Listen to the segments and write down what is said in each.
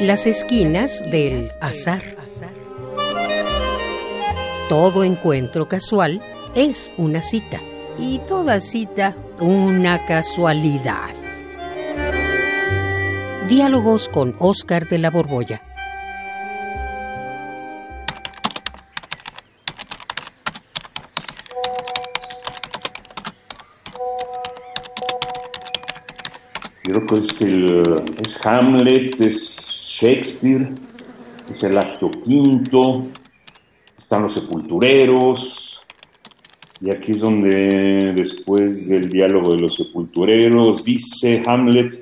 Las esquinas del azar. Todo encuentro casual es una cita y toda cita una casualidad. Diálogos con Oscar de la Borbolla. Creo que es, el, es Hamlet, es Shakespeare, es el acto quinto, están los sepultureros, y aquí es donde después del diálogo de los sepultureros dice Hamlet,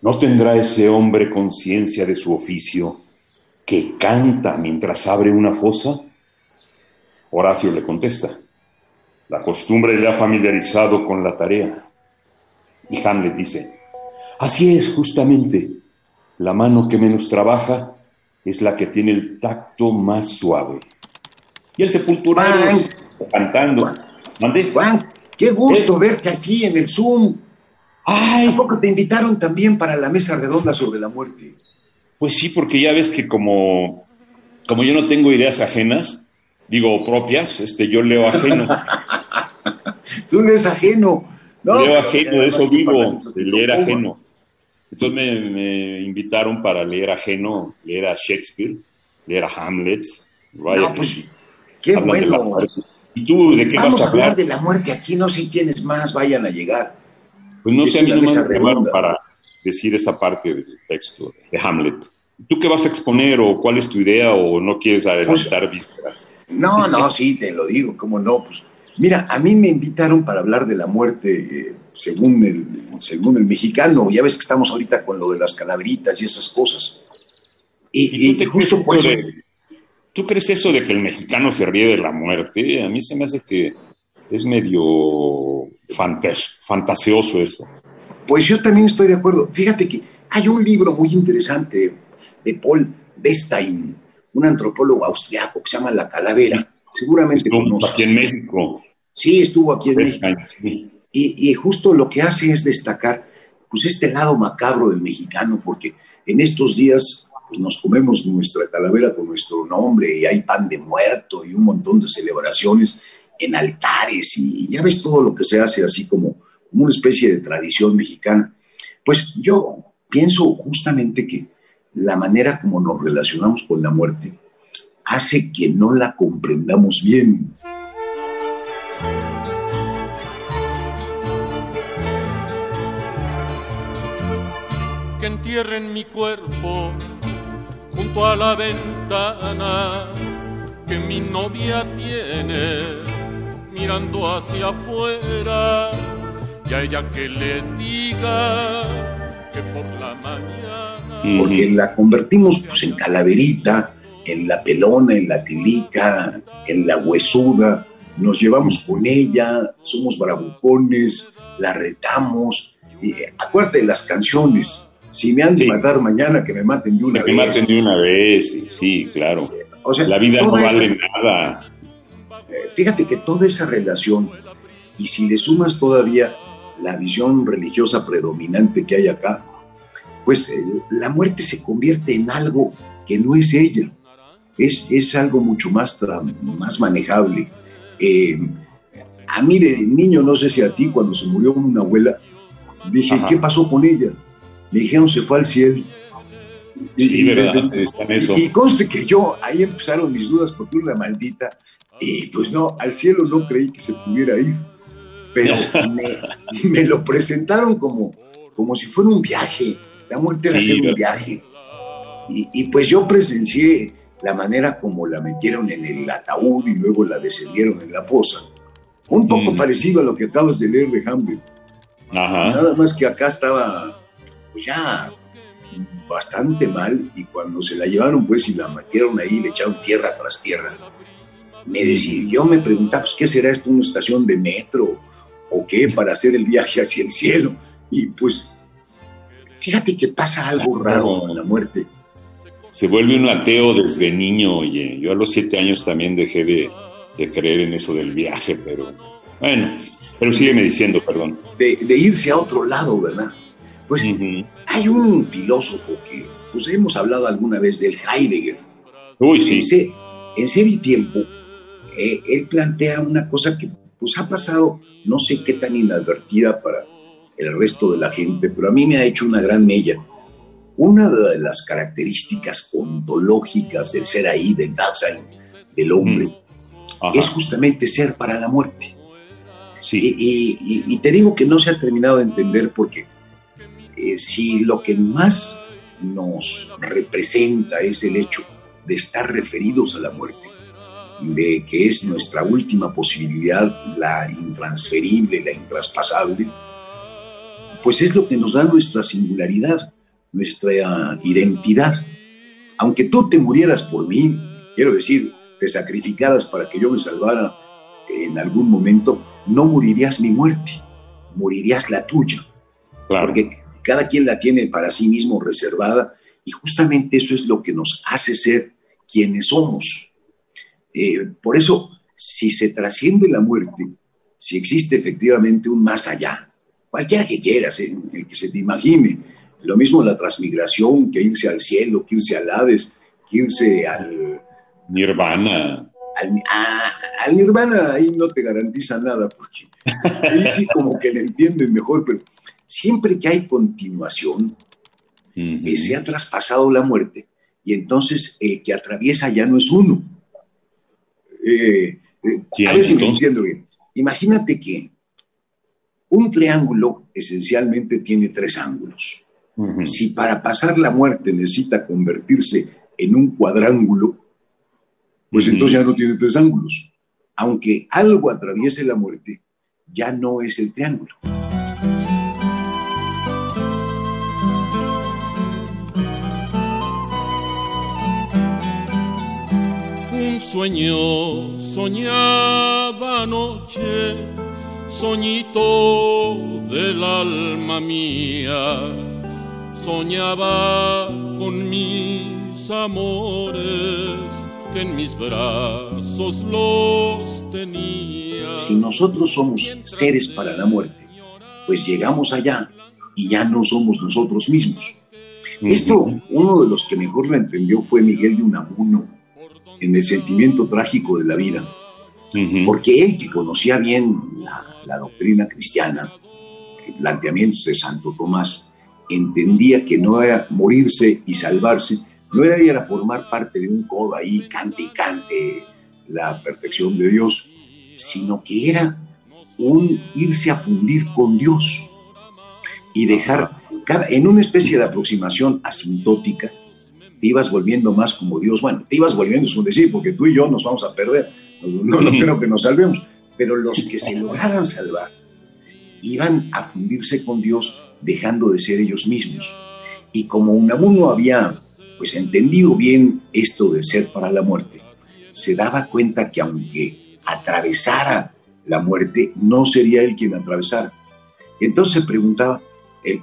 ¿no tendrá ese hombre conciencia de su oficio que canta mientras abre una fosa? Horacio le contesta, la costumbre le ha familiarizado con la tarea. Y Hamlet dice, así es justamente, la mano que menos trabaja es la que tiene el tacto más suave. Y el sepulturero cantando. ¿Mandé? Juan, qué gusto verte aquí en el Zoom. Ay, ¿A te invitaron también para la mesa redonda sobre la muerte? Pues sí, porque ya ves que como, como yo no tengo ideas ajenas, digo propias, este, yo leo ajeno. Tú lees ajeno. leo ajeno, de eso vivo, de leer ajeno. Entonces me, invitaron para leer ajeno, leer a Shakespeare, leer a Hamlet. Vaya pues, sí. Qué bueno. ¿Y tú de qué Vamos vas a hablar? de la muerte aquí, no sé quiénes más vayan a llegar. Pues no sé, a mí no me llamaron para decir esa parte del texto de Hamlet. ¿Tú qué vas a exponer o cuál es tu idea o no quieres adelantar vísperas? No, no, sí, te lo digo, cómo no, pues Mira, a mí me invitaron para hablar de la muerte eh, según, el, según el mexicano. Ya ves que estamos ahorita con lo de las calaveritas y esas cosas. Y, tú, justo ¿Tú crees eso de que el mexicano se ríe de la muerte? A mí se me hace que es medio fantasioso eso. Pues yo también estoy de acuerdo. Fíjate que hay un libro muy interesante de Paul Bestein, un antropólogo austriaco que se llama La Calavera seguramente estuvo aquí en México. Sí, estuvo aquí en México. Y, justo lo que hace es destacar pues este lado macabro del mexicano, porque en estos días pues, nos comemos nuestra calavera con nuestro nombre y hay pan de muerto y un montón de celebraciones en altares y, ya ves todo lo que se hace así como, como una especie de tradición mexicana. Pues yo pienso justamente que la manera como nos relacionamos con la muerte hace que no la comprendamos bien. Que entierren mi cuerpo junto a la ventana que mi novia tiene mirando hacia afuera. Y a ella que le diga que por la mañana porque la convertimos pues, en calaverita en la pelona, en la tilica, en la huesuda, nos llevamos con ella, somos bravucones, la retamos. Y, acuérdate de las canciones, si me han de matar mañana, que me maten de una vez. Que me maten de una vez, sí, claro. O sea, la vida no vale nada. Eh, fíjate que toda esa relación, y si le sumas todavía la visión religiosa predominante que hay acá, pues eh, la muerte se convierte en algo que no es ella es, algo mucho más, más manejable. Eh, a mí de niño, no sé si a ti, cuando se murió una abuela, dije, ¿qué pasó con ella? Me dijeron, se fue al cielo. y, y, conste que yo, ahí empezaron mis dudas porque una maldita, y pues no, al cielo no creí que se pudiera ir, pero me, lo presentaron como, como si fuera un viaje, la muerte era ser un viaje. Y, y, pues yo presencié la manera como la metieron en el ataúd y luego la descendieron en la fosa. Un poco mm. parecido a lo que acabas de leer de Hamlet. Nada más que acá estaba pues ya bastante mal y cuando se la llevaron pues y la metieron ahí le echaron tierra tras tierra. Me decía, yo me preguntaba, pues, ¿qué será esto? ¿Una estación de metro? ¿O qué? Para hacer el viaje hacia el cielo. Y pues, fíjate que pasa algo raro con la muerte se vuelve un ateo desde niño, oye. Yo a los siete años también dejé de, creer en eso del viaje, pero bueno, pero sígueme diciendo, perdón. De, irse a otro lado, ¿verdad? Pues hay un filósofo que pues hemos hablado alguna vez del Heidegger. Uy, sí. En, Ser y Tiempo, eh, él plantea una cosa que pues ha pasado, no sé qué tan inadvertida para el resto de la gente, pero a mí me ha hecho una gran mella. Una de las características ontológicas del ser ahí, del Dasein, del hombre, mm. es justamente ser para la muerte. Sí. Y, te digo que no se ha terminado de entender porque eh, si lo que más nos representa es el hecho de estar referidos a la muerte, de que es nuestra última posibilidad, la intransferible, la intraspasable, pues es lo que nos da nuestra singularidad, nuestra identidad. Aunque tú te murieras por mí, quiero decir, te sacrificaras para que yo me salvara en algún momento, no morirías mi muerte, morirías la tuya. Claro. Porque cada quien la tiene para sí mismo reservada y justamente eso es lo que nos hace ser quienes somos. Eh, por eso, si se trasciende la muerte, si existe efectivamente un más allá, cualquiera que quieras, eh, el que se te imagine, lo mismo la transmigración, que irse al cielo, que irse al Hades, que irse al... Nirvana. Al, Nirvana ahí no te garantiza nada, porque ahí sí como que le entienden mejor, pero siempre que hay continuación, eh, se ha traspasado la muerte y entonces el que atraviesa ya no es uno. Eh, eh, a ver si me entiendo bien. Imagínate que un triángulo esencialmente tiene tres ángulos. Si para pasar la muerte necesita convertirse en un cuadrángulo, pues entonces ya no tiene tres ángulos. Aunque algo atraviese la muerte, ya no es el triángulo. sueño soñaba anoche, soñito del alma mía, soñaba con mis amores que en mis brazos los tenía. Si nosotros somos seres para la muerte, pues llegamos allá y ya no somos nosotros mismos. Esto, uno de los que mejor lo entendió fue Miguel de Unamuno, en el sentimiento trágico de la vida, porque él que conocía bien la, doctrina cristiana, planteamientos de Santo Tomás, entendía que no era morirse y salvarse, no era ir a formar parte de un codo ahí, cante y cante la perfección de Dios, sino que era un irse a fundir con Dios y dejar, cada, en una especie de aproximación asintótica, te ibas volviendo más como Dios. Bueno, te ibas volviendo, es un decir, porque tú y yo nos vamos a perder. No, no creo que nos salvemos. Pero los que se lograran salvar iban a fundirse con Dios dejando de ser ellos mismos. Y como Unamuno había pues entendido bien esto de ser para la muerte, se daba cuenta que aunque atravesara la muerte, no sería él quien atravesara. Entonces preguntaba, él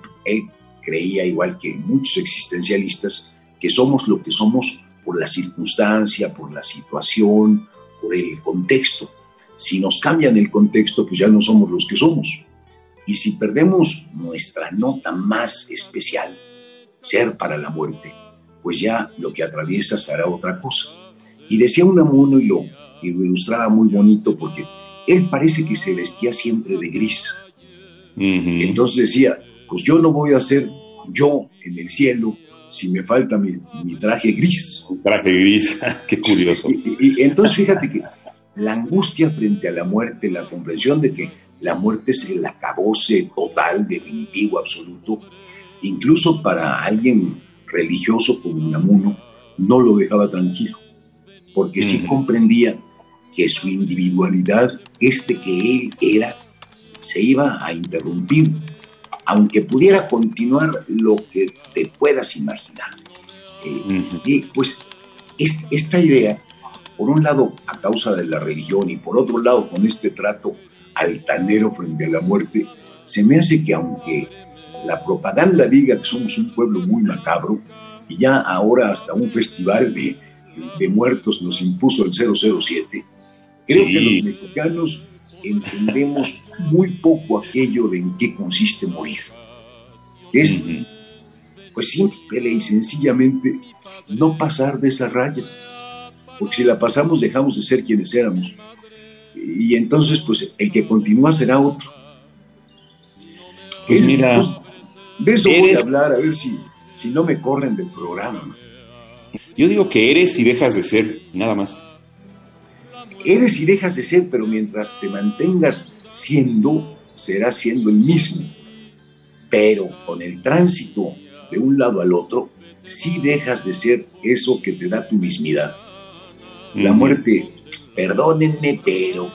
creía igual que muchos existencialistas, que somos lo que somos por la circunstancia, por la situación, por el contexto. Si nos cambian el contexto, pues ya no somos los que somos. Y si perdemos nuestra nota más especial, ser para la muerte, pues ya lo que atraviesa será otra cosa. Y decía Unamuno y lo, y lo ilustraba muy bonito porque él parece que se vestía siempre de gris. Entonces decía, pues yo no voy a ser yo en el cielo, si me falta mi, traje gris. Un traje gris, qué curioso. Y, entonces fíjate que la angustia frente a la muerte, la comprensión de que la muerte es el acabose total, definitivo, absoluto, incluso para alguien religioso como Unamuno, no lo dejaba tranquilo, porque sí comprendía que su individualidad, este que él era, se iba a interrumpir aunque pudiera continuar lo que te puedas imaginar. Eh, y pues es, esta idea, por un lado a causa de la religión y por otro lado con este trato altanero frente a la muerte, se me hace que aunque la propaganda diga que somos un pueblo muy macabro, y ya ahora hasta un festival de, de muertos nos impuso el 007, creo que los mexicanos entendemos muy poco aquello de en qué consiste morir. Es pues simple y sencillamente no pasar de esa raya. Porque si la pasamos dejamos de ser quienes éramos. Y entonces pues el que continúa será otro. Pues mira, pues, de eso voy a hablar, a ver si, si no me corren del programa. Yo digo que eres y dejas de ser, nada más. Eres y dejas de ser, pero mientras te mantengas siendo, serás siendo el mismo. Pero con el tránsito de un lado al otro, sí dejas de ser eso que te da tu mismidad. La muerte, perdónenme, pero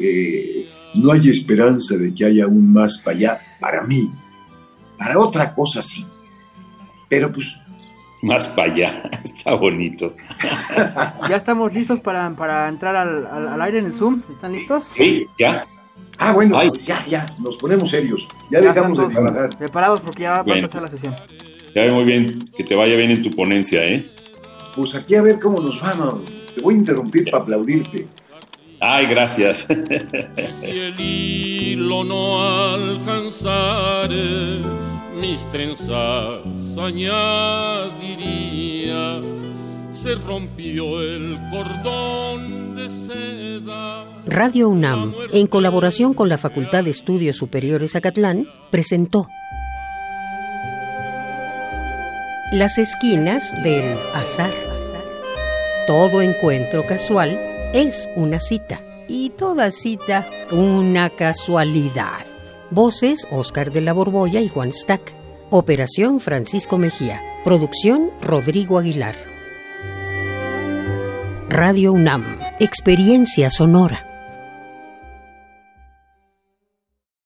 eh, no hay esperanza de que haya aún más para allá, para mí. Para otra cosa sí. Pero pues... Más para allá, está bonito. ya estamos listos para, entrar al, aire en el Zoom. ¿Están listos? Sí, ya. Ah, bueno, pues ya, ya, nos ponemos serios. Ya, dejamos de trabajar. Preparados porque ya va a empezar la sesión. Ya ve muy bien, que te vaya bien en tu ponencia, ¿eh? Pues aquí a ver cómo nos va, Te voy a interrumpir para aplaudirte. Ay, gracias. si el hilo no alcanzare, mis trenzas añadiría, se rompió el cordón de seda. Radio UNAM, en colaboración con la Facultad de Estudios Superiores Acatlán, presentó Las esquinas del azar. Todo encuentro casual es una cita y toda cita una casualidad. Voces Oscar de la Borbolla y Juan Stack. Operación Francisco Mejía. Producción Rodrigo Aguilar. Radio UNAM. Experiencia sonora.